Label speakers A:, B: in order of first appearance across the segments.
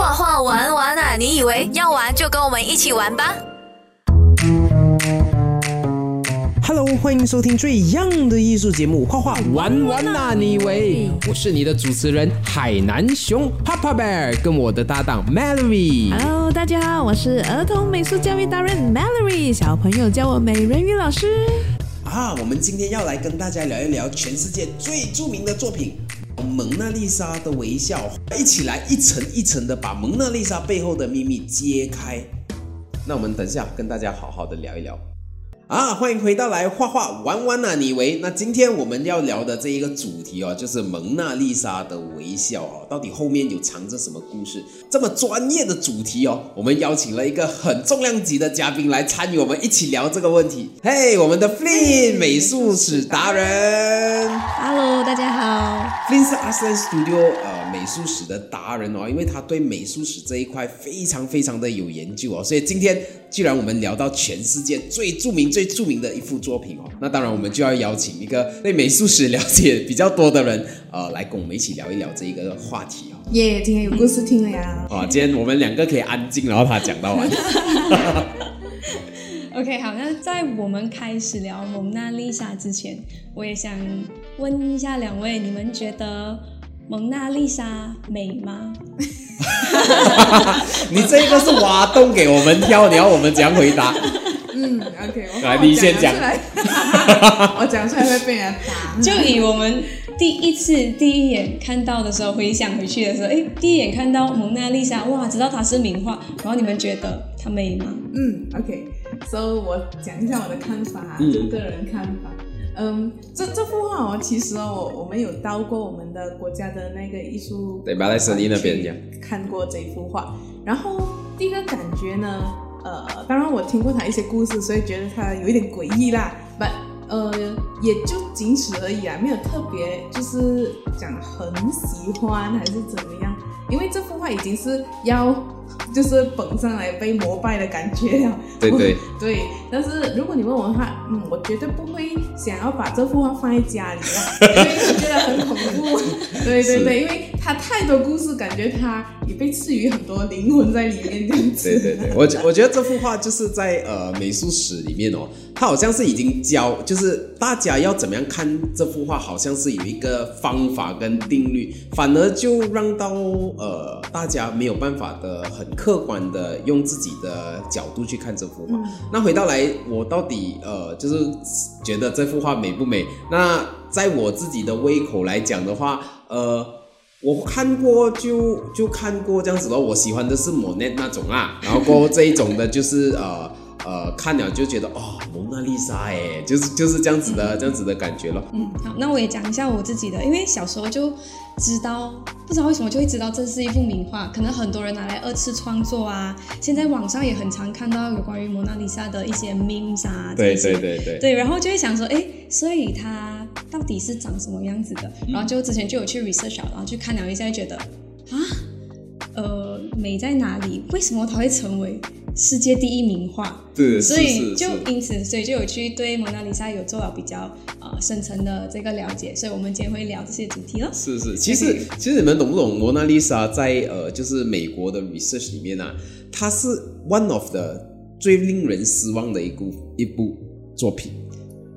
A: 画画玩玩啊！你以为要玩就跟我们一起玩吧
B: ？Hello，欢迎收听最 young 的艺术节目《画画玩玩啊！你以为？我是你的主持人海南熊 Papa Bear，跟我的搭档 Mallory。
C: Hello，大家好，我是儿童美术教育达人 Mallory，小朋友叫我美人鱼老师。
B: 啊，我们今天要来跟大家聊一聊全世界最著名的作品。蒙娜丽莎的微笑，一起来一层一层的把蒙娜丽莎背后的秘密揭开。那我们等下跟大家好好的聊一聊。啊，欢迎回到来画画玩玩啊！你为那今天我们要聊的这一个主题哦，就是蒙娜丽莎的微笑哦，到底后面有藏着什么故事？这么专业的主题哦，我们邀请了一个很重量级的嘉宾来参与我们一起聊这个问题。嘿，我们的 Flynn 美术史达人
C: ，Hello，大家好
B: ，Flynn 是 Art Studio 呃美术史的达人哦，因为他对美术史这一块非常非常的有研究哦，所以今天既然我们聊到全世界最著名最最著名的一幅作品哦，那当然我们就要邀请一个对美术史了解比较多的人，呃，来跟我们一起聊一聊这一个话题哦。
C: 耶，今天有故事听了呀！
B: 啊，今天我们两个可以安静，然后他讲到完。
D: OK，好，那在我们开始聊蒙娜丽莎之前，我也想问一下两位，你们觉得蒙娜丽莎美吗？
B: 你这个是挖洞给我们挑，你要我们怎样回答？
C: 嗯，OK，我
B: 来，你先讲。
C: 我讲出来会被人打。
D: 就以我们第一次第一眼看到的时候，回想回去的时候，哎，第一眼看到蒙娜丽莎，哇，知道她是名画，然后你们觉得她美吗？
C: 嗯，OK，So 我讲一下我的看法，就个人看法。嗯，这这幅画哦，其实哦，我我们有到过我们的国家的那个艺术
B: 对，马来西亚那边
C: 看过这幅画，然后第一个感觉呢。呃，当然我听过他一些故事，所以觉得他有一点诡异啦。But 呃，也就仅此而已啊，没有特别就是讲很喜欢还是怎么样。因为这幅画已经是要就是捧上来被膜拜的感觉了。
B: 对对
C: 对，但是如果你问我的话，嗯，我绝对不会想要把这幅画放在家里了，因为我觉得很恐怖。对对对，因为。他太多故事，感觉他也被赐予很多灵魂在里面这样子。
B: 对对对，我我觉得这幅画就是在呃美术史里面哦，它好像是已经教，就是大家要怎么样看这幅画，好像是有一个方法跟定律，反而就让到呃大家没有办法的很客观的用自己的角度去看这幅画。那回到来，我到底呃就是觉得这幅画美不美？那在我自己的胃口来讲的话，呃。我看过就就看过这样子的，我喜欢的是莫奈那种啊，然后过这一种的就是呃呃看了就觉得哦蒙娜丽莎哎，就是就是这样子的这样子的感觉了。
D: 嗯，好，那我也讲一下我自己的，因为小时候就知道，不知道为什么就会知道这是一幅名画，可能很多人拿来二次创作啊。现在网上也很常看到有关于蒙娜丽莎的一些 memes 啊，
B: 对对对对，
D: 对，然后就会想说，哎，所以它。到底是长什么样子的？然后就之前就有去 research，然后去看了一下，觉得啊，呃，美在哪里？为什么它会成为世界第一名画？
B: 对，
D: 所以就因此，所以就有去对蒙娜丽莎有做了比较呃深层的这个了解。所以我们今天会聊这些主题了。
B: 是是，其实其实你们懂不懂蒙娜丽莎在呃就是美国的 research 里面呢？它是 one of the 最令人失望的一部一部作品。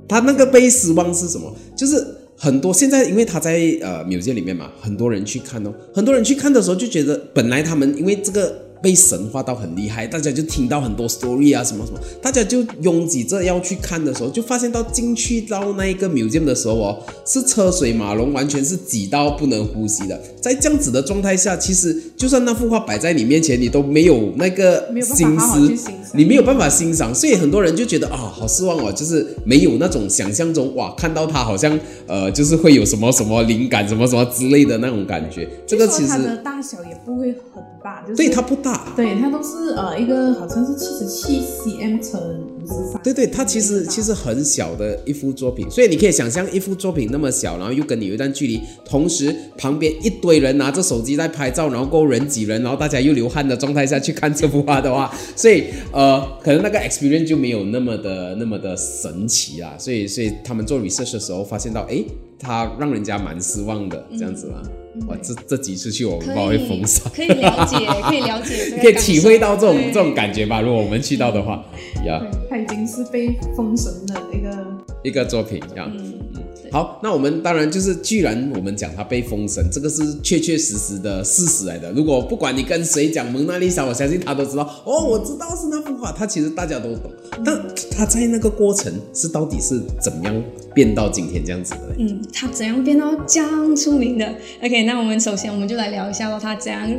B: 它那个被失望是什么？就是很多现在，因为他在呃 museum 里面嘛，很多人去看哦，很多人去看的时候就觉得，本来他们因为这个。被神化到很厉害，大家就听到很多 story 啊，什么什么，大家就拥挤着要去看的时候，就发现到进去到那一个 museum 的时候哦，是车水马龙，完全是挤到不能呼吸的。在这样子的状态下，其实就算那幅画摆在你面前，你都没有那个心思，你没有办法欣赏。所以很多人就觉得啊，好失望哦，就是没有那种想象中哇，看到它好像呃，就是会有什么什么灵感，什么什么之类的那种感觉。这个其实
C: 它的大小也不会很大，就是
B: 对它不大。
C: 对，它都是呃一个好像是七十七 cm 乘五十三。
B: 对对，它其实其实很小的一幅作品，所以你可以想象一幅作品那么小，然后又跟你有一段距离，同时旁边一堆人拿着手机在拍照，然后够人挤人，然后大家又流汗的状态下去看这幅画的话，所以呃可能那个 experience 就没有那么的那么的神奇啦。所以所以他们做 research 的时候发现到，哎。他让人家蛮失望的这样子嘛。哇，这这几次去我们
D: 可
B: 不会封杀，
D: 可以了解，可以了解这个
B: 可以体会到这种
D: 对
B: 这种感觉吧。如果我们去到的话，呀，
C: 对，它已经是被封神的一个
B: 一个作品呀。
D: 嗯，对
B: 好，那我们当然就是，既然我们讲他被封神，这个是确确实实的事实来的。如果不管你跟谁讲蒙娜丽莎，我相信他都知道。哦，我知道是那幅画，他其实大家都懂。但他在那个过程是到底是怎么样变到今天这样子的嘞？
D: 嗯，他怎样变到这样出名的？OK，那我们首先我们就来聊一下咯，他怎样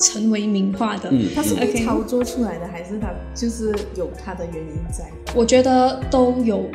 D: 成为名画的。
B: 嗯
C: 他是被
D: OK
C: 操作出来的，还是他就是有他的原因在？
D: 我觉得都有，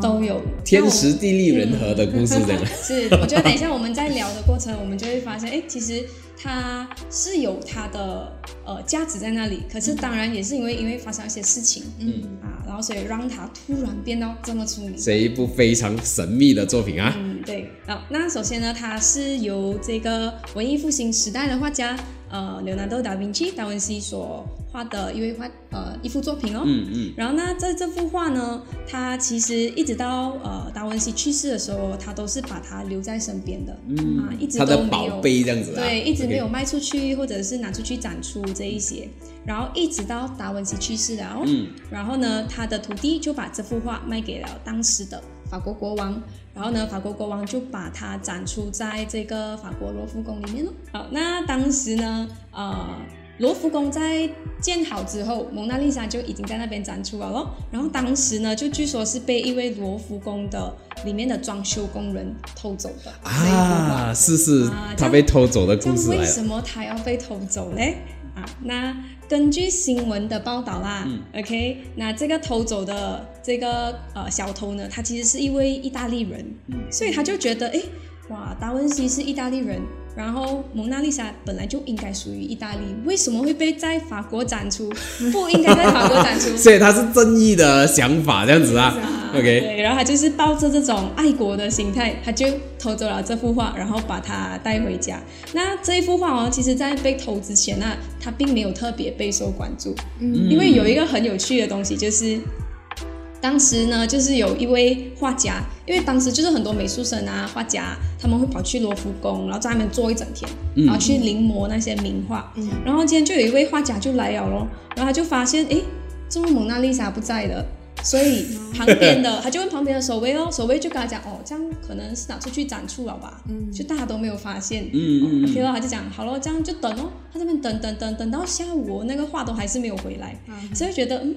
D: 都有。
B: 天时地利人和的故事这样。
D: 是，我觉得等一下我们在聊的过程，我们就会发现，哎，其实它是有它的呃价值在那里。可是当然也是因为因为发生一些事情，嗯啊，然后所以让它突然变到这么出名。
B: 这一部非常神秘的作品啊，
D: 嗯，对。好，那首先呢，它是由这个文艺复兴时代的画家呃，刘南豆·达芬奇达文西所画的一位画呃一幅作品哦。
B: 嗯嗯，
D: 然后呢，在这幅画呢，他其实一直到呃达文西去世的时候，他都是把它留在身边的，嗯啊，一直
B: 他的宝
D: 都没有
B: 贝这样子啊，
D: 对，一直没有卖出去，或者是拿出去展出这一些。然后一直到达文西去世了。哦，
B: 嗯。
D: 然后呢，他的徒弟就把这幅画卖给了当时的法国国王，然后呢，法国国王就把它展出在这个法国罗浮宫里面咯。好，那当时呢，呃。罗浮宫在建好之后，蒙娜丽莎就已经在那边展出了咯。然后当时呢，就据说是被一位罗浮宫的里面的装修工人偷走的
B: 啊，是是
D: 啊，
B: 他被偷走的故事来了。
D: 为什么他要被偷走嘞？啊，那根据新闻的报道啦、o k 那这个偷走的这个呃小偷呢，他其实是一位意大利人，所以他就觉得，诶，哇，达文西是意大利人，然后蒙娜丽莎本来就应该属于意大利，为什么会被在法国展出？不应该在法国展出。
B: 所以他是正义的想法这样子啊，OK，
D: 对，然后他就是抱着这种爱国的心态，他就偷走了这幅画，然后把它带回家。那这一幅画哦，其实在被偷之前呢、它并没有特别备受关注，
C: 嗯
D: 因为有一个很有趣的东西，就是当时呢，就是有一位画家，因为当时就是很多美术生啊、画家，他们会跑去罗浮宫，然后在那边坐一整天，然后去临摹那些名画。
C: 嗯。
D: 然后今天就有一位画家就来了咯，然后他就发现，哎，这位蒙娜丽莎不在了。所以旁边的他就问旁边的守卫哦，守卫就跟他讲哦，这样可能是拿出去展出了吧，
C: 嗯。
D: 就大家都没有发现，
B: 嗯
D: OK 了，他就讲好了，这样就等哦，他这边等等等等到下午哦，那个画都还是没有回来，所以觉得嗯，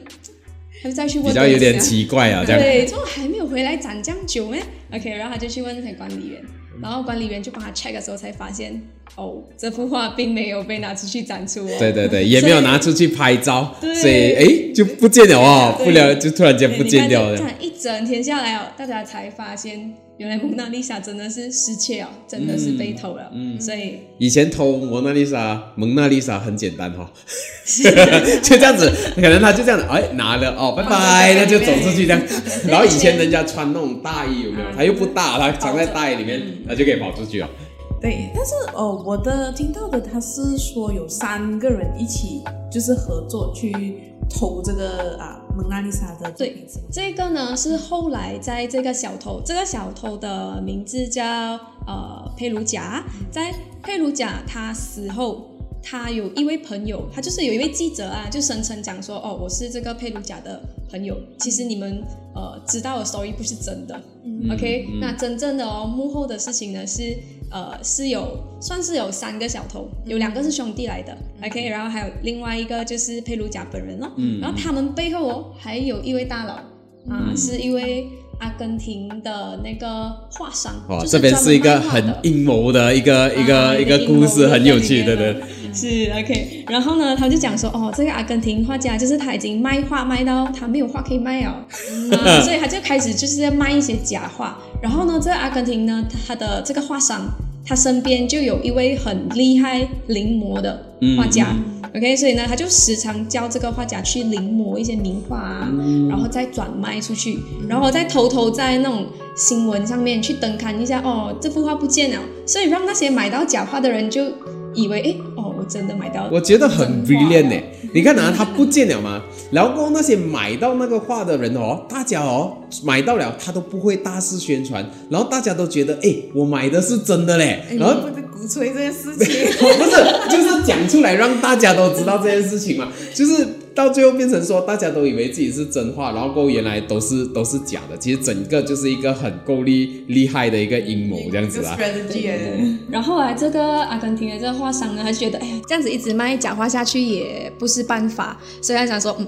D: 还是再去问
B: 比较有点奇怪啊，这样。
D: 对，怎么还没有回来展这样久呢？OK，然后他就去问那些管理员，然后管理员就帮他 check 的时候才发现，哦，这幅画并没有被拿出去展出哦。
B: 对对对，也没有拿出去拍照，所以哎就不见了哦，不了就突然间不见掉了。
D: 看这样一整天下来哦，大家才发现，原来蒙娜丽莎真的是失窃哦，真的是被偷了。嗯，所以
B: 以前偷蒙娜丽莎，蒙娜丽莎很简单哈、哦，就这样子，可能他就这样子，哎拿了哦，拜拜，那就走出去这样。然后以前人家穿那种大衣有没有？他又不大，他藏在大衣里面，他就可以跑出去了。
C: 对，但是哦，我的听到的他是说有三个人一起就是合作去偷这个啊蒙娜丽莎的作品，是吗？
D: 这个呢是后来在这个小偷，这个小偷的名字叫呃佩鲁贾，在佩鲁贾他死后。他有一位朋友，他就是有一位记者啊，就声称讲说，哦，我是这个佩鲁贾的朋友。其实你们呃知道的 story 不是真的、o k 那真正的哦幕后的事情呢是呃是有算是有三个小偷，有两个是兄弟来的、o k 然后还有另外一个就是佩鲁贾本人了哦，然后他们背后哦还有一位大佬啊，是一位阿根廷的那个画商，
B: 哇，
D: 就是
B: 这边是一个
D: 专门卖画的
B: 很阴谋的一个一个
D: 啊
B: 一个故事，很有趣，对对。，
D: 是 OK。然后呢，他就讲说，哦，这个阿根廷画家就是他已经卖画卖到他没有画可以卖了，啊，所以他就开始就是在卖一些假画。然后呢，这个阿根廷呢，他的这个画商，他身边就有一位很厉害临摹的画家。OK，所以呢，他就时常教这个画家去临摹一些名画啊，然后再转卖出去，然后再偷偷在那种新闻上面去登刊一下，哦，这幅画不见了，所以让那些买到假画的人就以为，诶，哦，我真的买到。
B: 我觉得很
D: 真画
B: brilliant 呢。你看啊，他不见了吗，然后那些买到那个画的人哦，大家哦买到了，他都不会大肆宣传，然后大家都觉得，哎，我买的是真的嘞。然后
C: 鼓吹这件事情，
B: 不是，就是讲出来让大家都知道这件事情嘛，就是到最后变成说大家都以为自己是真话，然后过后原来都是都是假的，其实整个就是一个很够厉厉害的一个阴谋这样子啦。
D: 然后后来这个阿根廷的这个画商呢，他觉得，哎呀，这样子一直卖假画下去也不是办法，所以他想说，嗯，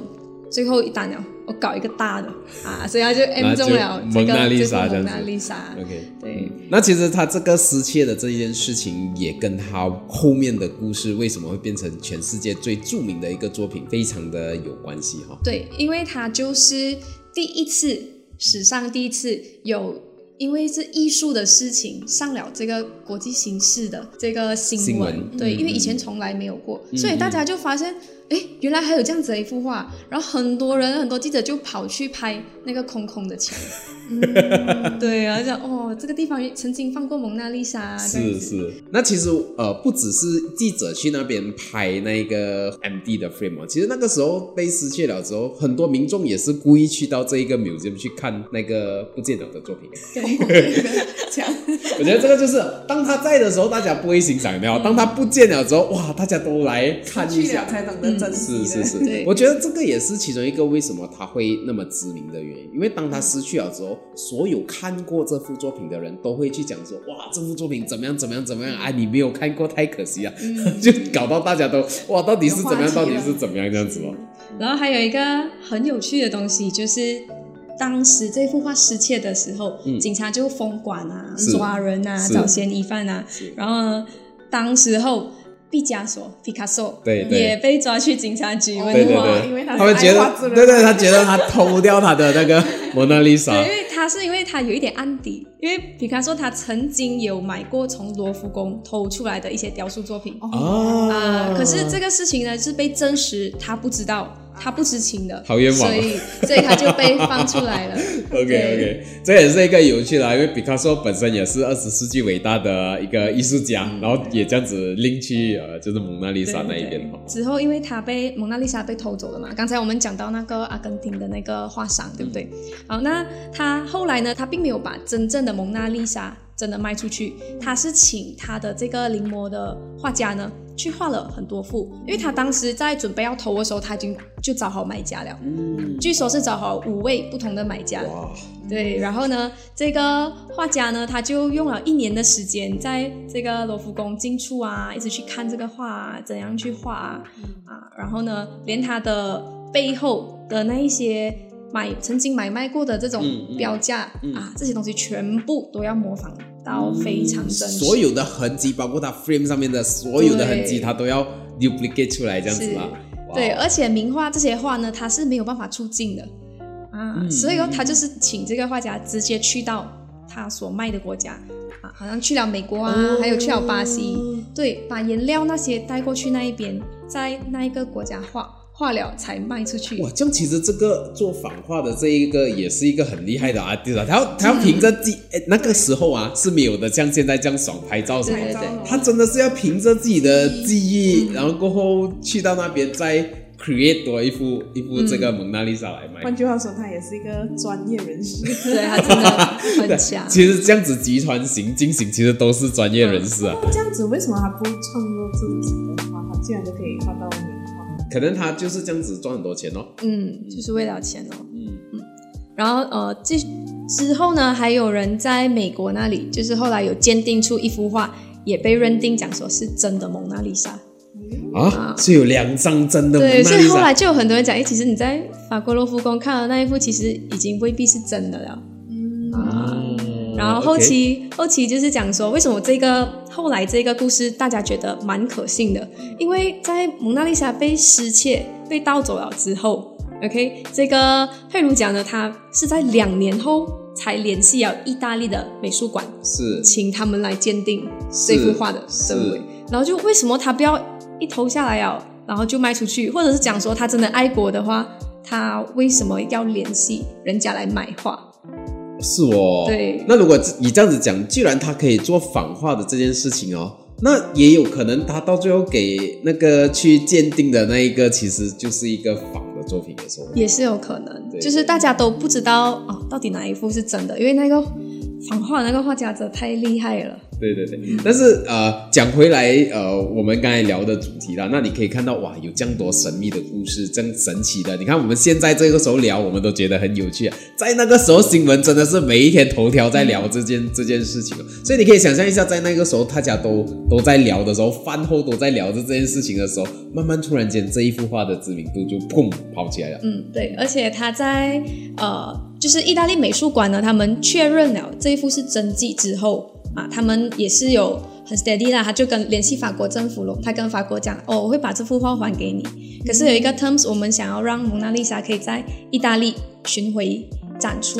D: 最后一单了，我搞一个大的啊，所以他就 M 中了这
B: 蒙娜丽莎这样子
D: 娜丽莎。
B: OK，
D: 对，
B: 那其实他这个失窃的这一件事情，也跟他后面的故事为什么会变成全世界最著名的一个作品，非常的有关系哈。
D: 对，因为他就是第一次，史上第一次有。因为是艺术的事情上了这个国际形势的这个新闻，对，
B: 嗯
D: 因为以前从来没有过，所以大家就发现，哎，原来还有这样子的一幅画，然后很多人很多记者就跑去拍那个空空的墙，对啊，讲哦，这个地方曾经放过蒙娜丽莎，
B: 是是，那其实呃，不只是记者去那边拍那个 MD 的 frame 哦，其实那个时候被失窃了之后，很多民众也是故意去到这一个 museum 去看那个不见了的作品。
C: 这样
B: 我觉得这个就是当他在的时候，大家不会欣赏，有没有？当他不见了之后，哇，大家都来看一下。
C: 才懂得珍惜的。
B: 是是
D: 对
B: 是，我觉得这个也是其中一个为什么他会那么知名的原因，因为当他失去了之后，所有看过这幅作品的人都会去讲说，哇，这幅作品怎么样怎么样怎么样啊，你没有看过太可惜了，就搞到大家都哇，到底是怎么样，到底是怎么样这样子哦。
D: 然后还有一个很有趣的东西，就是当时这幅画失窃的时候，
B: 嗯。
D: 警察就封管啊、抓人啊、找嫌疑犯啊。然后呢，当时候毕加索 （Picasso）
B: 对对。
D: 也被抓去警察局问
B: 对对
D: 话。
C: 因为他是
B: 他们觉得，对对，他觉得他偷掉他的那个蒙娜丽莎
D: 对，因，为他是因为他有一点案底，因为皮卡索他曾经有买过从罗浮宫偷出来的一些雕塑作品。
B: 哦。
D: 啊、可是这个事情呢是被证实他不知道，他不知情的，
B: 好冤枉
D: 所以所以他就被放出来了。
B: OK OK，这也是一个有趣的啊，因为毕卡索本身也是二十世纪伟大的一个艺术家，然后也这样子拎去呃，就是蒙娜丽莎那一边哈。
D: 之后，因为他被蒙娜丽莎被偷走了嘛，刚才我们讲到那个阿根廷的那个画商，对不对？好，那他后来呢，他并没有把真正的蒙娜丽莎真的卖出去，他是请他的这个临摹的画家呢去画了很多幅，因为他当时在准备要投的时候，他已经就找好买家了，
B: 嗯，
D: 据说是找好五位不同的买家，
B: 哇，
D: 对，然后呢，这个画家呢，他就用了一年的时间，在这个罗浮宫进出啊，一直去看这个画啊，怎样去画啊，啊，然后呢，连他的背后的那一些买曾经买卖过的这种标价、
B: 嗯。
D: 啊，这些东西全部都要模仿到非常真实。
B: 所有的痕迹，包括它 frame 上面的所有的痕迹，
D: 对
B: 他都要 duplicate 出来这样子嘛。
D: 对，而且名画这些画呢，它是没有办法出境的。啊，
B: 嗯
D: 所以说他就是请这个画家直接去到他所卖的国家啊，好像去了美国啊，
B: 哦。
D: 还有去了巴西，对，把颜料那些带过去那一边，在那一个国家画画了才卖出去。
B: 哇，这样其实这个做仿画的这一个也是一个很厉害的啊，他要他要凭着自那个时候啊是没有的，像现在这样爽拍照什么的，
D: 对对对
B: 他真的是要凭着自己的记忆，然后过后去到那边再 create 多一幅一幅这个蒙娜丽莎来卖。
C: 换句话说，他也是一个专业人士。
D: 对他真的很 强。
B: 其实这样子集团型进行，其实都是专业人士啊。
C: 这样子，为什么他不创作自己的画？他竟然就可以。
B: 可能他就是这样子赚很多钱哦。
D: 嗯，就是为了钱哦。
B: 嗯，
D: 然后呃，之之后呢，还有人在美国那里，就是后来有鉴定出一幅画，也被认定讲说是真的蒙娜丽莎。
B: 啊，是有两张真的蒙
D: 对，
B: 娜丽莎。
D: 所以后来就有很多人讲，哎，其实你在法国罗浮宫看的那一幅，其实已经未必是真的了。
C: 嗯，
B: 嗯
D: 然后后期后期就是讲说，为什么这个后来这个故事大家觉得蛮可信的？因为在蒙娜丽莎被失窃、被盗走了之后，OK，这个佩鲁奖呢，他是在两年后才联系了意大利的美术馆，
B: 是
D: 请他们来鉴定这幅画的真伪。然后就为什么他不要一投下来啊，然后就卖出去，或者是讲说他真的爱国的话，他为什么要联系人家来买画？
B: 是哦。
D: 对
B: 那如果你这样子讲，既然他可以做仿画的这件事情哦，那也有可能他到最后给那个去鉴定的那一个，其实就是一个仿的作品，的时候
D: 也是有可能，
B: 对
D: 就是大家都不知道哦，到底哪一幅是真的，因为那个仿画的那个画家真的太厉害了。
B: 对对对，但是呃，讲回来，呃，我们刚才聊的主题啦，那你可以看到哇，有这样多神秘的故事，这样神奇的。你看我们现在这个时候聊，我们都觉得很有趣啊。在那个时候，新闻真的是每一天头条在聊这件这件事情，所以你可以想象一下，在那个时候大家都都在聊的时候，饭后都在聊着这件事情的时候，慢慢突然间这一幅画的知名度就砰跑起来了。
D: 嗯，对，而且他在呃，就是意大利美术馆呢，他们确认了这一幅是真迹之后啊，他们也是有很 steady 啦，他就跟联系法国政府了，他跟法国讲，哦，我会把这幅画还给你，可是有一个 terms，我们想要让蒙娜丽莎可以在意大利巡回展出。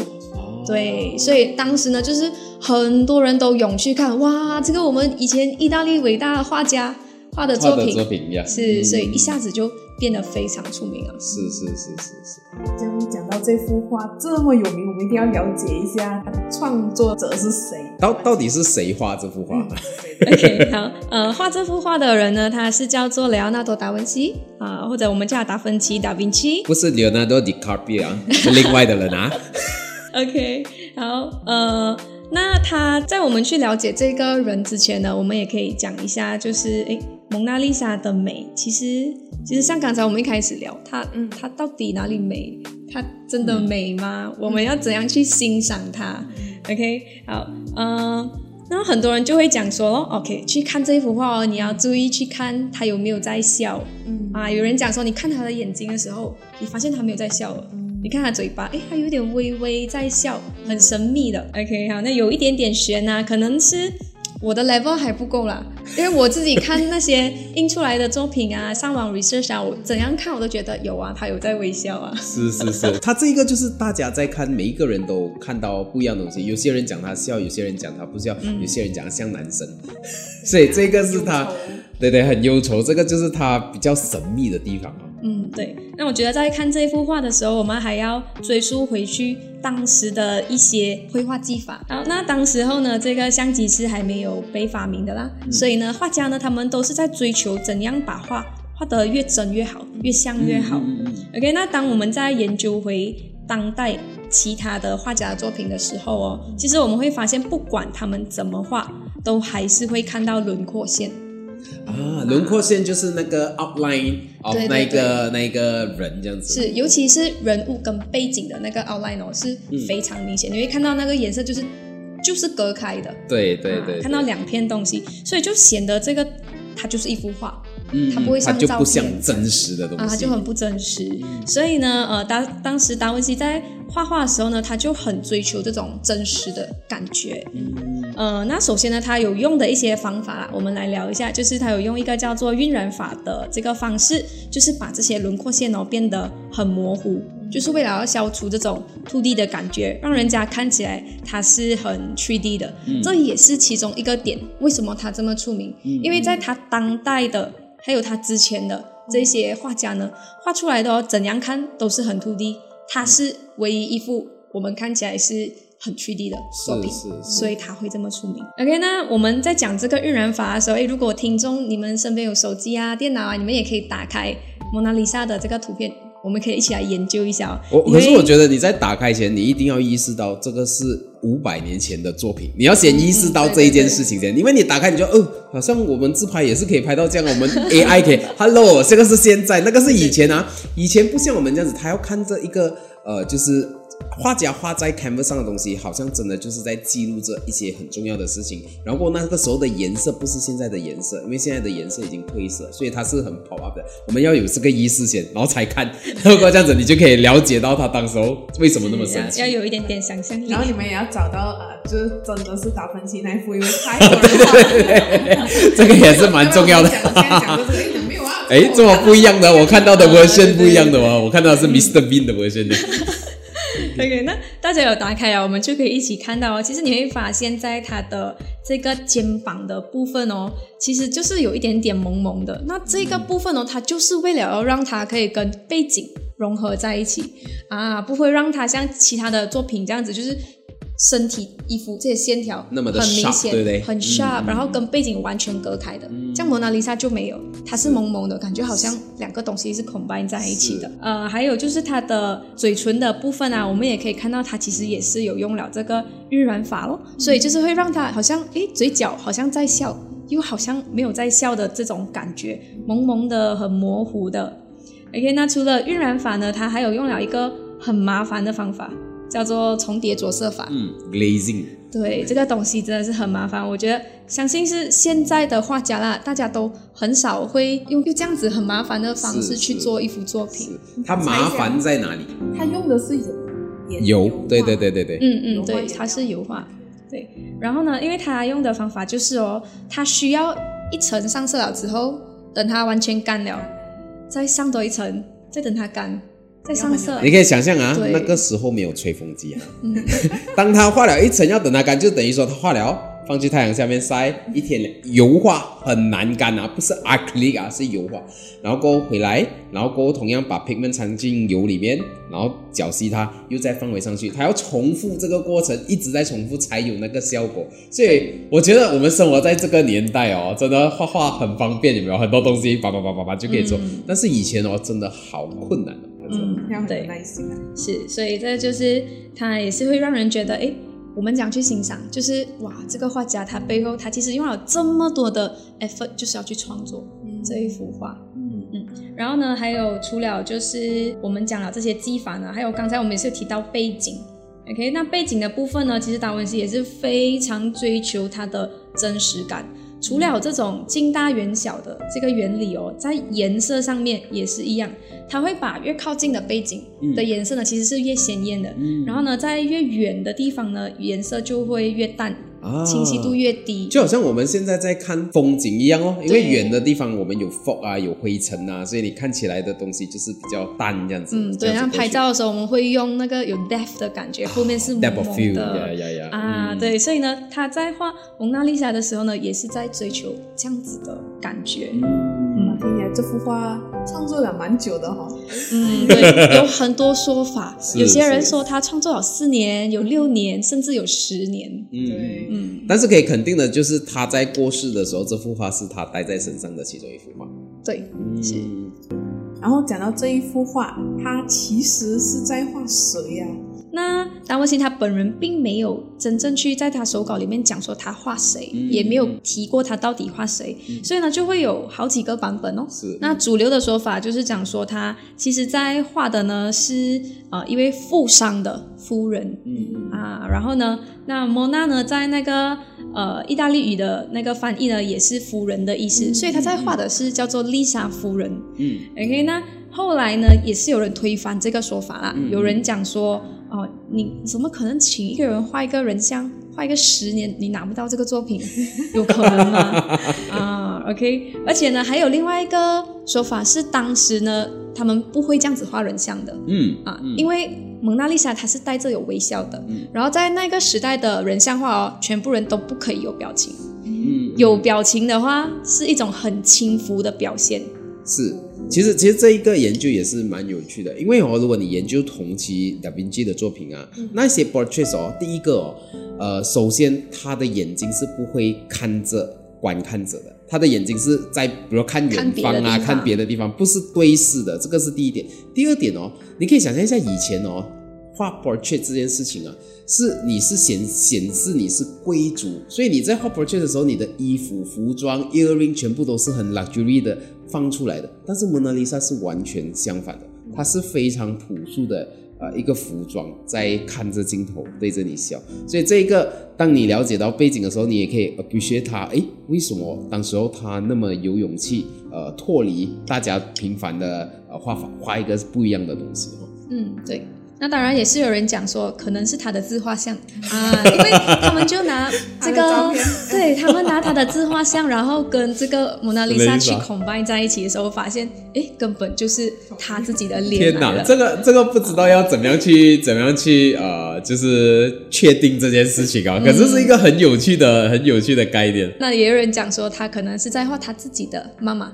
D: 对，所以当时呢，就是很多人都涌去看，哇，这个我们以前意大利伟大的画家画的作品，
B: 作品呀，
D: 是，所以
B: 嗯
D: 一下子就变得非常出名了。
B: 是是是是是。
C: 这样讲到这幅画这么有名，我们一定要了解一下它的创作者是谁。
B: 到到底是谁画这幅画？
D: OK，好，呃，画这幅画的人呢，他是叫做雷奥纳多·达文西啊、或者我们叫他达芬奇、达芬奇。
B: 不是 Leonardo DiCaprio 啊，是另外的人啊。
D: OK，好，呃，那他在我们去了解这个人之前呢，我们也可以讲一下，就是诶，蒙娜丽莎的美，其实其实像刚才我们一开始聊，她
C: 嗯
D: 她到底哪里美？她真的美吗？我们要怎样去欣赏她？OK，好，嗯、那很多人就会讲说哦，OK，去看这幅画哦，你要注意去看她有没有在笑
C: 嗯
D: 啊。有人讲说，你看她的眼睛的时候，你发现她没有在笑了。你看他嘴巴，哎，他有点微微在笑，很神秘的。OK，好，那有一点点悬啊，可能是我的 level 还不够啦，因为我自己看那些印出来的作品啊，上网 research 啊，我怎样看我都觉得有啊，他有在微笑啊。
B: 是是是，他这个就是大家在看，每一个人都看到不一样的东西。有些人讲他笑，有些人讲他不笑，有些人讲他像男生，所以这个是他，对对，很忧愁。这个就是他比较神秘的地方啊。
D: 嗯，对。那我觉得在看这幅画的时候，我们还要追溯回去当时的一些绘画技法。好，那当时候呢，这个相机是还没有被发明的啦，所以呢，画家呢，他们都是在追求怎样把画画得越真越好，越像越好。OK，那当我们在研究回当代其他的画家的作品的时候哦，其实我们会发现，不管他们怎么画，都还是会看到轮廓线。
B: 啊，轮廓线就是那个 outline of
D: 对对
B: 那一个那一个人这样子。
D: 是，尤其是人物跟背景的那个 outline 哦，是非常明显，你会看到那个颜色就是就是隔开的，
B: 对对对，
D: 看到两片东西，所以就显得这个它就是一幅画
B: 嗯
D: 它不会像照
B: 它就不像
D: 片
B: 真实的东西，
D: 啊，它就很不真实。所以呢，呃，当当时达文西在画画的时候呢，他就很追求这种真实的感觉。呃，那首先呢，他有用的一些方法啦，我们来聊一下，就是他有用一个叫做晕染法的这个方式，就是把这些轮廓线哦变得很模糊，就是为了要消除这种 2D 的感觉，让人家看起来它是很 3D 的。这也是其中一个点，为什么他这么出名？因为在他当代的还有他之前的这些画家呢，画出来的哦，怎样看都是很 2D，他是唯一一幅我们看起来是很 3D 的作品。
B: 是是是
D: 所以他会这么出名。OK，那我们在讲这个晕染法的时候，诶，如果听众你们身边有手机啊、电脑啊，你们也可以打开蒙娜丽莎的这个图片，我们可以一起来研究一下哦。
B: 我可是我觉得你在打开前，你一定要意识到这个是五百年前的作品，你要先意识到这一件事情先，因为你打开你就哦，好像我们自拍也是可以拍到这样，我们 AI 可以，Hello，这个是现在，那个是以前啊，以前不像我们这样子，他要看这一个呃，就是。画家画在 canvas 上的东西，好像真的就是在记录着一些很重要的事情。然后那个时候的颜色不是现在的颜色，因为现在的颜色已经褪色，所以它是很 pop up 的。我们要有这个意识先，然后才看。如果这样子，你就可以了解到他当时候为什么那么神奇
D: 要。有一点点想象力
C: 然。后你们也要找到呃，就是真的是达芬奇那一幅，因为太多人画了。
B: 这个也是蛮重要的。哎，这么不一样的，我看到的 version 不一样的哦，我看到的是 Mr. Bean 的 version 的。
D: OK，那大家有打开啊，我们就可以一起看到哦。其实你会发现在他的这个肩膀的部分哦，其实就是有一点点萌萌的。那这个部分哦，它就是为了要让它可以跟背景融合在一起啊，不会让它像其他的作品这样子，就是身体衣服这些线条
B: 那么的
D: 很明
B: sharp，
D: 显，
B: 对不对？
D: 很 sharp，、然后跟背景完全隔开的。像蒙娜丽莎就没有，它是蒙蒙的感觉，好像两个东西是 combine 在一起的。
B: 是。
D: 呃，还有就是它的嘴唇的部分啊，我们也可以看到它其实也是有用了这个晕染法咯，所以就是会让它好像诶嘴角好像在笑，又好像没有在笑的这种感觉，蒙蒙的、很模糊的。OK，那除了晕染法呢，它还有用了一个很麻烦的方法，叫做重叠着色法。
B: 嗯，glazing，
D: 对，这个东西真的是很麻烦。我觉得，相信是现在的画家啦，大家都很少会用用这样子很麻烦的方式去做一幅作品。
B: 它麻烦在哪里？
C: 它用的是油
B: 油，
C: 画
B: 对对对对对，
D: 嗯嗯，对，它是油画。对，然后呢，因为它用的方法就是哦，它需要一层上色了之后，等它完全干了，再上多一层，再等它干，再上色。
B: 你可以想象啊，那个时候没有吹风机啊。当它画了一层，要等它干，就等于说它化了，放去太阳下面晒一天，油画很难干啊，不是 acrylic 啊，是油画。然后过后回来，然后过后同样把 pigment 掺进油里面，然后搅稀它，又再放回上去，它要重复这个过程，一直在重复才有那个效果。所以我觉得我们生活在这个年代哦，真的画画很方便，有没有？很多东西叭叭叭叭叭就可以做。但是以前哦，真的好困难哦。
D: 嗯
C: 要很
D: 对
C: 有耐心啊。
D: 是，所以这就是它也是会让人觉得，诶，我们讲去欣赏，就是哇，这个画家他背后他其实用了这么多的 effort，就是要去创作这一幅画。
C: 嗯
D: 嗯，然后呢，还有除了就是我们讲了这些技法呢，还有刚才我们也是有提到背景。OK，那背景的部分呢，其实达文西也是非常追求它的真实感。除了这种近大远小的这个原理哦，在颜色上面也是一样，它会把越靠近的背景的颜色呢，其实是越鲜艳的。
B: 嗯。
D: 然后呢，在越远的地方呢，颜色就会越淡，
B: 啊
D: 清晰度越低。
B: 就好像我们现在在看风景一样哦，因为远的地方我们有 fog 啊，有灰尘啊，所以你看起来的东西就是比较淡这样子。
D: 嗯，对，然后拍照的时候我们会用那个有 depth 的感觉，后面是蒙
B: depth of
D: 蒙
B: field，
D: 的。
B: 呀呀呀，
D: 啊，
B: 嗯，
D: 对，所以呢，他在画蒙娜丽莎的时候呢，也是在追求这样子的感觉。
B: 嗯，
C: 我听起来这幅画创作了蛮久的哈、
D: 嗯，对，有很多说法，有些人
B: 是
D: 说他创作了四年，有六年，甚至有十年。
B: 嗯
C: 对
D: 嗯，
B: 但是可以肯定的就是他在过世的时候，这幅画是他带在身上的其中一幅画。
D: 对，是。
B: 嗯，
C: 然后讲到这一幅画，他其实是在画谁呀、
D: 那达文西他本人并没有真正去在他手稿里面讲说他画谁，
B: 嗯。
D: 也没有提过他到底画谁，所以呢就会有好几个版本哦。
B: 是。
D: 那主流的说法就是讲说他其实在画的呢是呃一位富商的夫人，
B: 嗯
D: 啊，然后呢，那莫娜呢，在那个呃意大利语的那个翻译呢，也是夫人的意思，所以他在画的是叫做丽莎夫人。
B: 嗯。
D: OK，那后来呢，也是有人推翻这个说法啦，
B: 嗯。
D: 有人讲说，哦、你怎么可能请一个人画一个人像，画一个十年，你拿不到这个作品，有可能吗？啊，OK，而且呢，还有另外一个说法是，当时呢，他们不会这样子画人像的，
B: 嗯
D: 啊，
B: 嗯
D: 因为蒙娜丽莎她是带着有微笑的，
B: 嗯
D: 然后在那个时代的人像画哦，全部人都不可以有表情，
B: 嗯，
D: 有表情的话是一种很轻浮的表现。
B: 是，其实其实这一个研究也是蛮有趣的，因为哦，如果你研究同期达芬奇的作品啊，那些 portraits 哦，第一个哦，呃，首先他的眼睛是不会看着观看者的，他的眼睛是在比如看远方啊，看别的地方，不是对视的，这个是第一点。第二点哦，你可以想象一下以前哦，画 portrait 这件事情啊，是你是显显示你是贵族，所以你在画 portrait 的时候，你的衣服、服装、earring 全部都是很 luxury 的放出来的。但是蒙娜丽莎是完全相反的，她是非常朴素的。呃，一个服装在看着镜头对着你笑，所以这一个当你了解到背景的时候，你也可以 appreciate 他，诶，为什么当时候他那么有勇气，呃，脱离大家平凡的呃画法，画一个不一样的东西。
D: 嗯，对。那当然也是有人讲说，可能是他的自画像 啊，因为他们就拿这个
C: 片，
D: 对他们拿他的自画像，然后跟这个蒙娜丽莎去 combine 在一起的时候，发现哎，根本就是他自己的脸
B: 天哪。这个这个不知道要怎么样去怎么样去呃，就是确定这件事情啊。可是是一个很有趣的、很有趣的概念。
D: 那也有人讲说，他可能是在画他自己的妈妈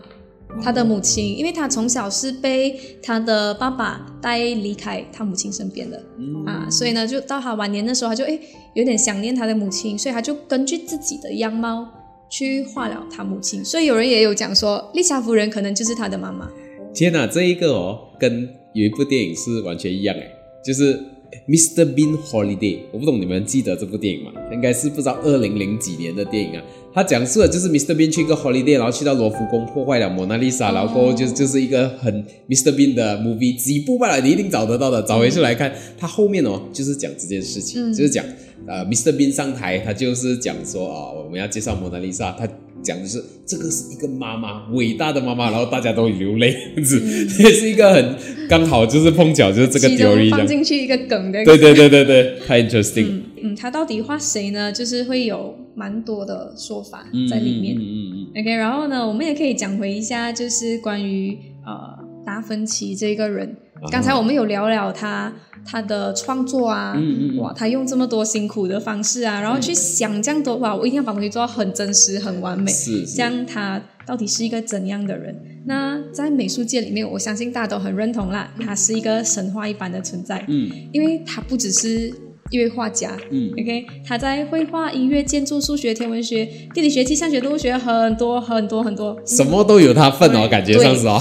D: 他的母亲，因为他从小是被他的爸爸带离开他母亲身边的、啊，所以呢，就到他晚年的时候，他就诶有点想念他的母亲，所以他就根据自己的样貌去画了他母亲。所以有人也有讲说，丽莎夫人可能就是他的妈妈。
B: 天哪，这一个哦，跟有一部电影是完全一样诶，就是 Mr. Bean Holiday。我不懂你们记得这部电影吗？应该是不知道二零零几年的电影啊。它讲述的就是 Mr. Bean 去一个 holiday，然后去到罗浮宫破坏了蒙娜丽莎，然后就就是一个很 Mr. Bean 的 movie，几部罢了，你一定找得到的，找回去来看。它后面哦，就是讲这件事情，就是讲呃 Mr. Bean 上台，他就是讲说啊、我们要介绍蒙娜丽莎，他。讲的是这个是一个妈妈，伟大的妈妈，然后大家都流泪，这样子，也是一个很刚好就是碰巧就是这个
D: 其中
B: theory。
D: 放进去一个梗的，
B: 对对对对对，太 interesting
D: 嗯嗯，他到底画谁呢？就是会有蛮多的说法在里面。
B: 嗯嗯嗯
D: OK，然后呢，我们也可以讲回一下，就是关于呃达芬奇这个人。刚才我们有聊聊他他的创作啊，
B: 嗯
D: 哇，他用这么多辛苦的方式啊，然后去想这样多哇，我一定要把东西做到很真实、很完美。
B: 是是
D: 这样他到底是一个怎样的人？那在美术界里面，我相信大家都很认同啦，他是一个神话一般的存在。
B: 嗯
D: 因为他不只是一位画家，
B: 嗯
D: ，OK，他在绘画、音乐、建筑、数学、天文学、地理学、气象学、动物学很多很多很多。
B: 什么都有他份哦，感觉上是哦。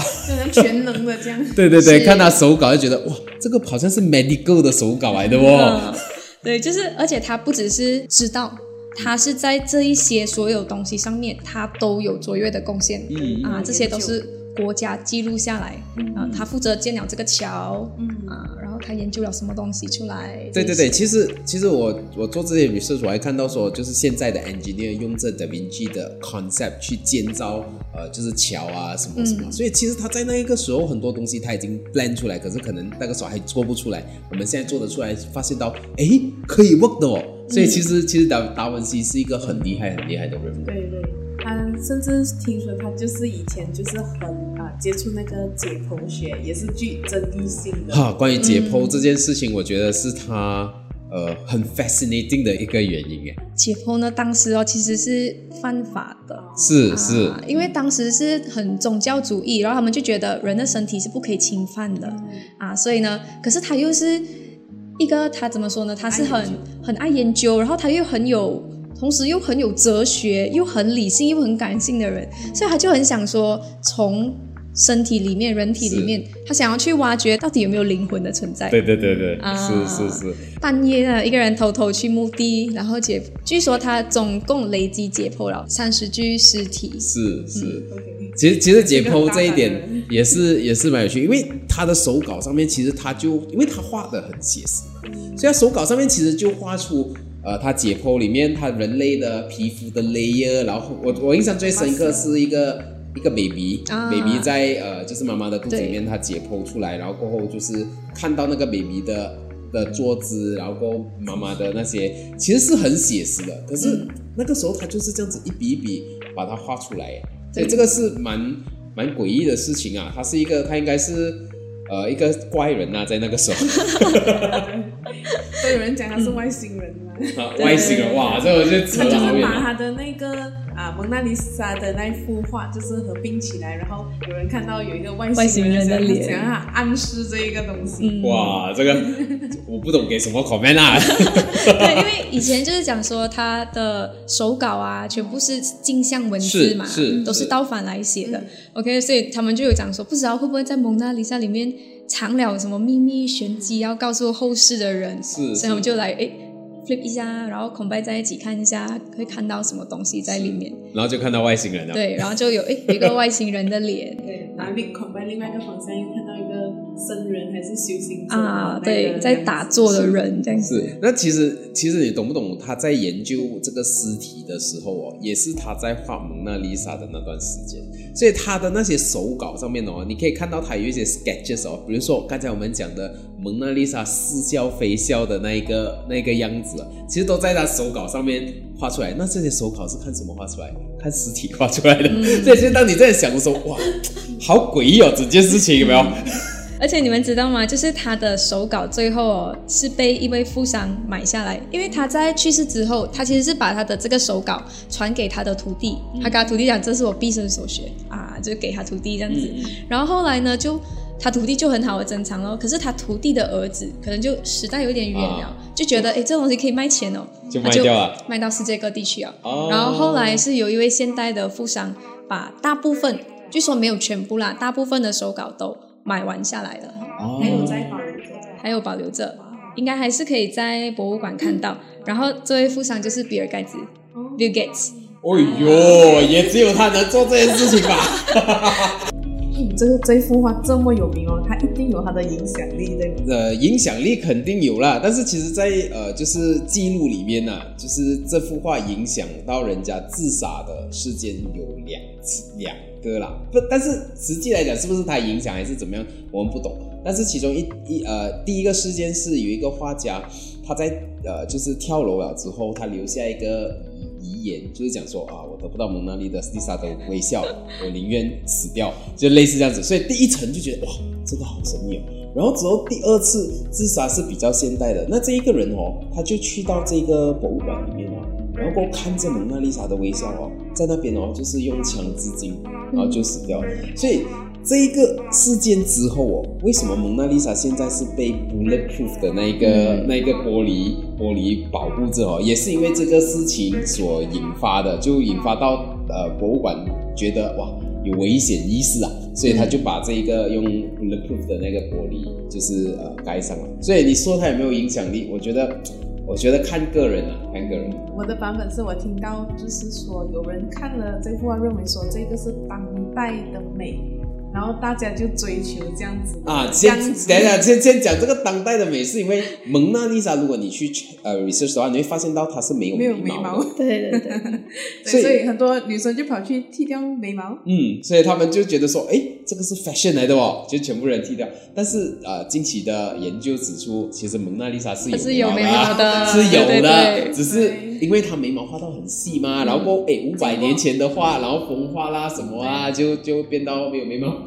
C: 全能的这样。
B: 对 对对，看他手稿就觉得哇，这个好像是 medical 的手稿来的哦。
D: 嗯，对，就是，而且他不只是知道，他是在这一些所有东西上面，他都有卓越的贡献。
B: 嗯
D: 啊，这些都是国家记录下来。啊，他负责建了这个桥。
C: 嗯
D: 啊，然后他研究了什么东西出来？
B: 对对对，其实其实我我做这些 research 我还看到说，就是现在的 engineer 用这 Da Vinci 的 concept 去建造呃就是桥啊什么什么，所以其实他在那一个时候很多东西他已经 plan 出来，可是可能那个时候还做不出来，我们现在做得出来，发现到哎可以 work 的哦，所以其实、其实达达文西是一个很厉害很厉害的人物。
C: 对对，他甚至听说他就是以前就是很啊接触那个解剖学，也是具争议性的。
B: 哈，关于解剖这件事情，我觉得是他呃很 fascinating 的一个原因诶。
D: 解剖呢，当时哦其实是犯法的。
B: 是是，
D: 啊，因为当时是很宗教主义，然后他们就觉得人的身体是不可以侵犯的啊，所以呢，可是他又是一个他怎么说呢？他是很很爱研究，然后他又很有，同时又很有哲学，又很理性，又很感性的人，所以他就很想说从。身体里面、人体里面，他想要去挖掘到底有没有灵魂的存在。
B: 对对对对，
D: 啊
B: 是是是。
D: 半夜呢，一个人偷偷去墓地，然后解，据说他总共累计解剖了三十具尸体。
B: 是是其实其实解剖这一
C: 这个
B: 点也是也是蛮有趣，因为他的手稿上面其实他就因为他画的很写实，所以他手稿上面其实就画出呃他解剖里面他人类的皮肤的 layer，然后我我印象最深刻是一个。一个 baby，baby、
D: 啊
B: baby 在呃，就是妈妈的肚子里面，他解剖出来，然后过后就是看到那个 baby 的的坐姿，然后过后妈妈的那些，其实是很写实的。可是那个时候他就是这样子一笔一笔把它画出来，所以这个是蛮蛮诡异的事情啊。他是一个，他应该是呃一个怪人啊，在那个时候，
C: 都有人讲他是外星人嘛。
B: 啊外星人哇，这我就扯
C: 他就。是把他的那个啊蒙娜丽莎的那幅画，就是合并起来，然后有人看到有一个外
D: 外星人的
C: 人
D: 脸
C: 想要暗示这一个东西。
D: 嗯
B: 哇，这个 我不懂给什么 comment 啊。
D: 对，因为以前就是讲说他的手稿啊，全部是镜像文字嘛，
B: 是是
D: 都是
B: 是
D: 倒反来写的。OK，所以他们就有讲说，不知道会不会在蒙娜丽莎里面藏了什么秘密玄机，要告诉后世的人。
B: 是
D: 所以我们就来诶 flip 一下，然后 combine 在一起看一下，会看到什么东西在里面。
B: 然后就看到外星人了。
D: 对，然后就有诶一个外星人的脸。
C: 对，然后另 combine 另外一个方向又看到一个僧人还是修行者
D: 啊，对，在打坐的人这样子，
B: 是，那其实其实你懂不懂？他在研究这个尸体的时候哦，也是他在画蒙娜丽莎的那段时间，所以他的那些手稿上面哦，你可以看到他有一些 sketches 哦，比如说刚才我们讲的蒙娜丽莎似笑非笑的那一个那个样子，其实都在他手稿上面画出来。那这些手稿是看什么画出来？看尸体画出来的。所以就当你在想的时候，哇，好诡异哦，整件事情有没有？
D: 而且你们知道吗？就是他的手稿最后哦是被一位富商买下来，因为他在去世之后，他其实是把他的这个手稿传给他的徒弟，他跟他徒弟讲这是我毕生所学啊，就给他徒弟这样子。然后后来呢，就他徒弟就很好的珍藏咯，可是他徒弟的儿子可能就时代有点远了，
B: 啊
D: 就觉得哎这东西可以卖钱哦，
B: 就
D: 他
B: 卖掉了
D: 卖到世界各地去啊。
B: 哦
D: 然后后来是有一位现代的富商把大部分，据说没有全部啦，大部分的手稿都买完下来了，
B: 哦
C: 还有在保留着。
D: 还有保留着，应该还是可以在博物馆看到。然后这位富商就是比尔盖茨，Bill Gates。
B: 哎呦，也只有他能做这件事情吧？
C: 嗯，这个这幅画这么有名哦，它一定有它的影响力，对吗？
B: 呃，影响力肯定有啦，但是其实在，呃，就是记录里面呢、就是这幅画影响到人家自杀的事件有两次两歌啦，不，但是实际来讲是不是他影响还是怎么样，我们不懂。但是其中一一呃，第一个事件是有一个画家，他在呃就是跳楼了之后，他留下一个遗遗言，就是讲说啊，我得不到蒙娜丽莎的微笑，我宁愿死掉，就类似这样子。所以第一层就觉得哇，这个好神秘哦。然后之后第二次自杀是比较现代的，那这一个人哦，他就去到这个博物馆里面哦，然后过后看着蒙娜丽莎的微笑哦，在那边哦，就是用枪自尽，然后就死掉了。所以这一个事件之后哦，为什么蒙娜丽莎现在是被 bulletproof 的那一个、那一个玻璃玻璃保护着哦，也是因为这个事情所引发的，就引发到呃博物馆觉得哇有危险意识啊，所以他就把这一个用 bulletproof 的那个玻璃就是呃盖上了。所以你说它有没有影响力？我觉得我觉得看个人啊，看个人。
C: 我的版本是我听到，就是说有人看了这幅画，认为说这个是当代的美，然后大家就追求这样子
B: 啊，先
C: 样子。
B: 等一下，先先讲这个当代的美，是因为蒙娜丽莎，如果你去呃 research 的话，你会发现到它是没有
C: 没有
B: 眉毛的，，
D: 对对 对，
B: 所以
C: 所以很多女生就跑去剃掉眉毛。
B: 嗯，所以他们就觉得说，哎，这个是 fashion 来的哦，就全部人剃掉。但是呃，近期的研究指出，其实蒙娜丽莎是有
D: 是有眉
B: 眉毛
D: 毛的，
B: 是有
D: 对
B: 的，
D: 对对
B: 只是因为他眉毛画到很细嘛，然后过哎五百年前的画，然后风化啦什么啊，就就变到没有眉毛。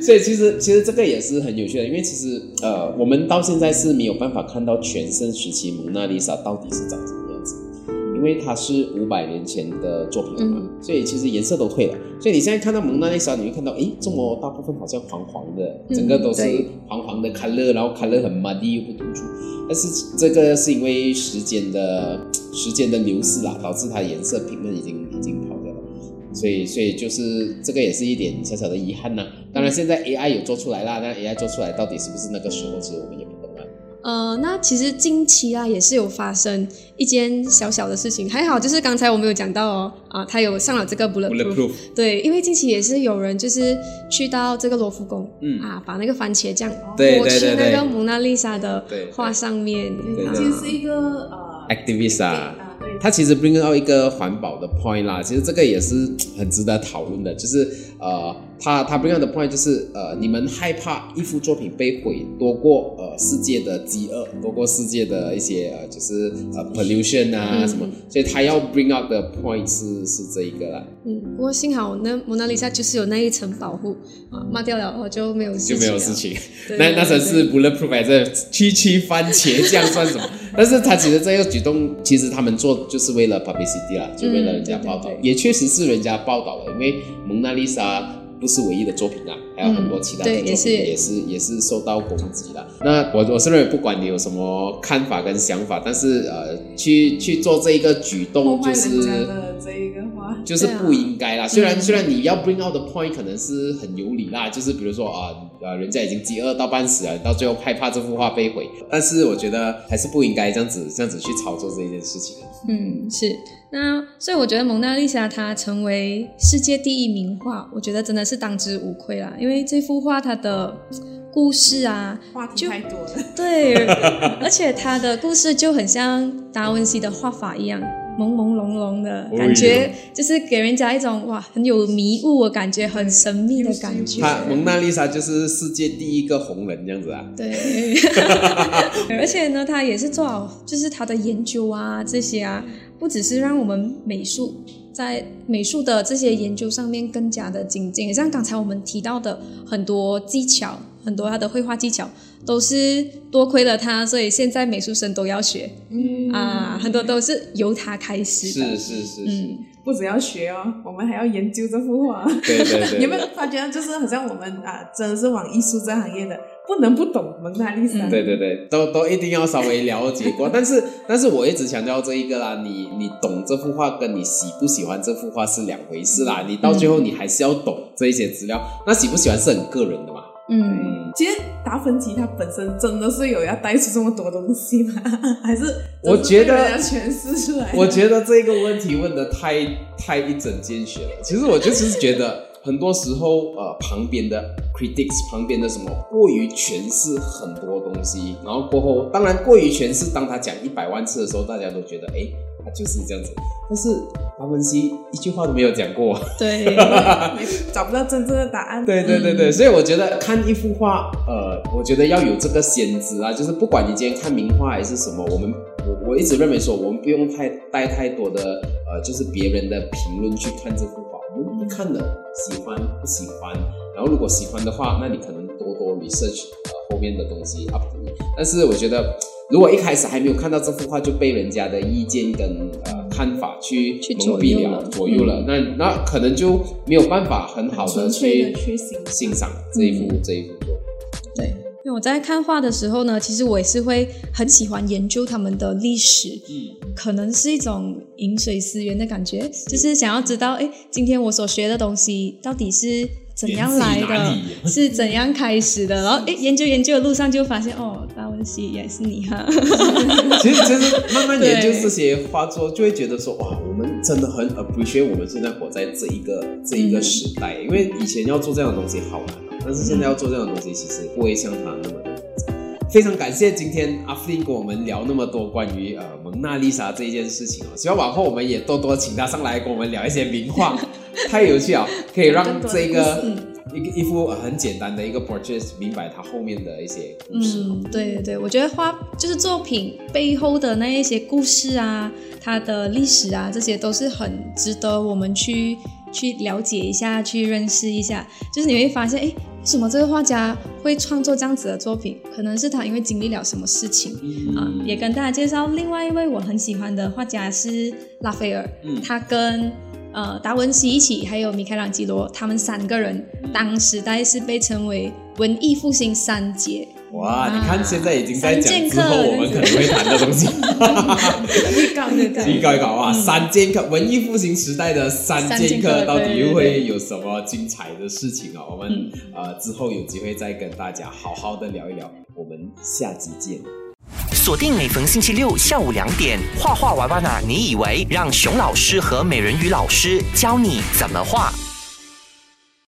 B: 所以其实其实这个也是很有趣的，因为其实呃我们到现在是没有办法看到全盛时期蒙娜丽莎到底是长什么为它是五百年前的作品了嘛，所以其实颜色都退了。所以你现在看到蒙娜丽莎，你会看到，诶，这么大部分好像黄黄的，整个都是黄黄的 color，然后 color 很 muddy 又不突出。但是这个是因为时间的时间的流逝啦，导致它颜色平衡已经已经跑掉了。所以，所以就是这个也是一点小小的遗憾呐、当然，现在 AI 有做出来啦，那 AI 做出来到底是不是那个时候，其实我们也不。
D: 呃，那其实近期啊也是有发生一件小小的事情，还好就是刚才我们有讲到哦，啊，他有上了这个
B: bulletproof，Bulletproof
D: 对，因为近期也是有人就是去到这个罗浮宫，
B: 嗯
D: 啊，把那个番茄酱
B: 对
D: 抹去那
B: 对对对
D: 个蒙娜丽莎的
B: 对对
D: 画上面，
C: 其实是一个呃
B: Activist 啊
C: 啊，对，
B: 它其实 bring 到一个环保的 point 啦，其实这个也是很值得讨论的，就是呃，它它 bring out 的 point 就是呃，你们害怕一幅作品被毁多过呃世界的饥饿，包括世界的一些呃就是呃 pollution 啊
D: 嗯
B: 什么，所以他要 bring out 的 point 是是这一个啦，
D: 嗯，不过幸好那蒙娜丽莎就是有那一层保护啊，抹掉了后就没有事
B: 就没有事情。那那层是 bulletproof 还是区区番茄酱算什么？但是他其实这个举动，其实他们做就是为了 publicity 啦，就为了人家报道，也确实是人家报道了，因为蒙娜丽莎。不是唯一的作品啊，还有很多其他的作品
D: 也是
B: 也是也是受到攻击的。那我我是认为，不管你有什么看法跟想法，但是呃，去去做这一个举动，就是
C: 人家的这一个话，
B: 就是不应该啦。虽然
D: 嗯
B: 虽然你要 bring out 的 point 可能是很有理啦，就是比如说啊呃，人家已经饥饿到半死了，到最后害怕这幅画被毁，但是我觉得还是不应该这样子这样子去操作这一件事情。
D: 嗯，是。那所以我觉得蒙娜丽莎她成为世界第一名画，我觉得真的是当之无愧啦。因为这幅画它的故事啊，
C: 话题太多了。
D: 对，而且它的故事就很像达文西的画法一样，朦朦胧胧的
B: 哎
D: 感觉，就是给人家一种哇很有迷雾，的感觉很神秘的感觉。
B: 他蒙娜丽莎就是世界第一个红人这样子啊。
D: 对，而且呢，他也是做好，就是他的研究啊这些啊，不只是让我们美术在美术的这些研究上面更加的精进。像刚才我们提到的很多技巧，很多他的绘画技巧，都是多亏了他，所以现在美术生都要学。
C: 嗯
D: 啊，很多都是由他开始的。
B: 是是是是，
D: 嗯，
C: 不只要学哦，我们还要研究这幅画。
B: 对对对，
C: 有没有发觉，就是好像我们啊，真的是往艺术这行业的，不能不懂蒙娜丽莎。
D: 嗯
B: 对对对，都都一定要稍微了解过。但是 但是我一直强调这一个啦，你你懂这幅画跟你喜不喜欢这幅画是两回事啦。你到最后你还是要懂这一些资料，那喜不喜欢是很个人的嘛。
D: 嗯，
B: 嗯，
C: 其实达芬奇他本身真的是有要带出这么多东西吗？还是
B: 我觉得
C: 诠释出来？
B: 我觉得这个问题问的太太一针见血了。其实我就是觉得，很多时候呃旁边的 critics 旁边的什么过于诠释很多东西，然后过后当然过于诠释，当他讲一百万次的时候，大家都觉得哎他就是这样子。但是达芬奇一句话都没有讲过。
D: 对，
C: 找不到真正的答案。
B: 对对对对，所以我觉得看一幅画，呃，我觉得要有这个先知啊，就是不管你今天看名画还是什么，我们我我一直认为说，我们不用太带太多的呃，就是别人的评论去看这幅看了，喜欢不喜欢，然后如果喜欢的话，那你可能多多 research 呃后面的东西 up to 你，但是我觉得。如果一开始还没有看到这幅画就被人家的意见跟呃看法去
D: 去
B: 蒙蔽了、
D: 左右了
B: 那那可能就没有办法很好的去
C: 去欣赏。
B: 欣赏这一幅、这一幅作品。
D: 对，因为我在看画的时候呢，其实我也是会很喜欢研究他们的历史，
B: 嗯，
D: 可能是一种饮水思源的感觉，就是想要知道，哎，今天我所学的东西到底是怎样来的，是怎样开始的，然后哎，研究研究的路上就发现，哦，达文西也是你哈，
B: 其实其实慢慢研究这些画作，就会觉得说，哇，我们真的很 appreciate 我们现在活在这一个这一个时代，因为以前要做这样的东西好难啊，但是现在要做这样的东西，其实不会像他那么的。非常感谢今天阿弗林跟我们聊那么多关于呃蒙娜丽莎这一件事情哦，希望往后我们也多多请他上来跟我们聊一些名画，太有趣了，可以让这个一一幅很简单的一个 portrait 明白它后面的一些故事。
D: 嗯，对对对，我觉得画就是作品背后的那一些故事啊，它的历史啊，这些都是很值得我们去去了解一下，去认识一下。就是你会发现，哎，为什么这个画家会创作这样子的作品？可能是他因为经历了什么事情。啊，也跟大家介绍另外一位我很喜欢的画家是拉斐尔，
B: 嗯
D: 他跟呃达文西一起，还有米开朗基罗，他们三个人当时代是被称为文艺复兴三杰。
B: 哇，你看现在已经在讲之后我们可能会谈的东西。
C: 预告预告
B: 预告一告啊，三剑客，文艺复兴时代的三剑客到底又会有什么精彩的事情啊？我们呃之后有机会再跟大家好好的聊一聊。我们下集见。
E: 锁定每逢星期六下午两点，画画娃娃呢？你以为让熊老师和美人鱼老师教你怎么画？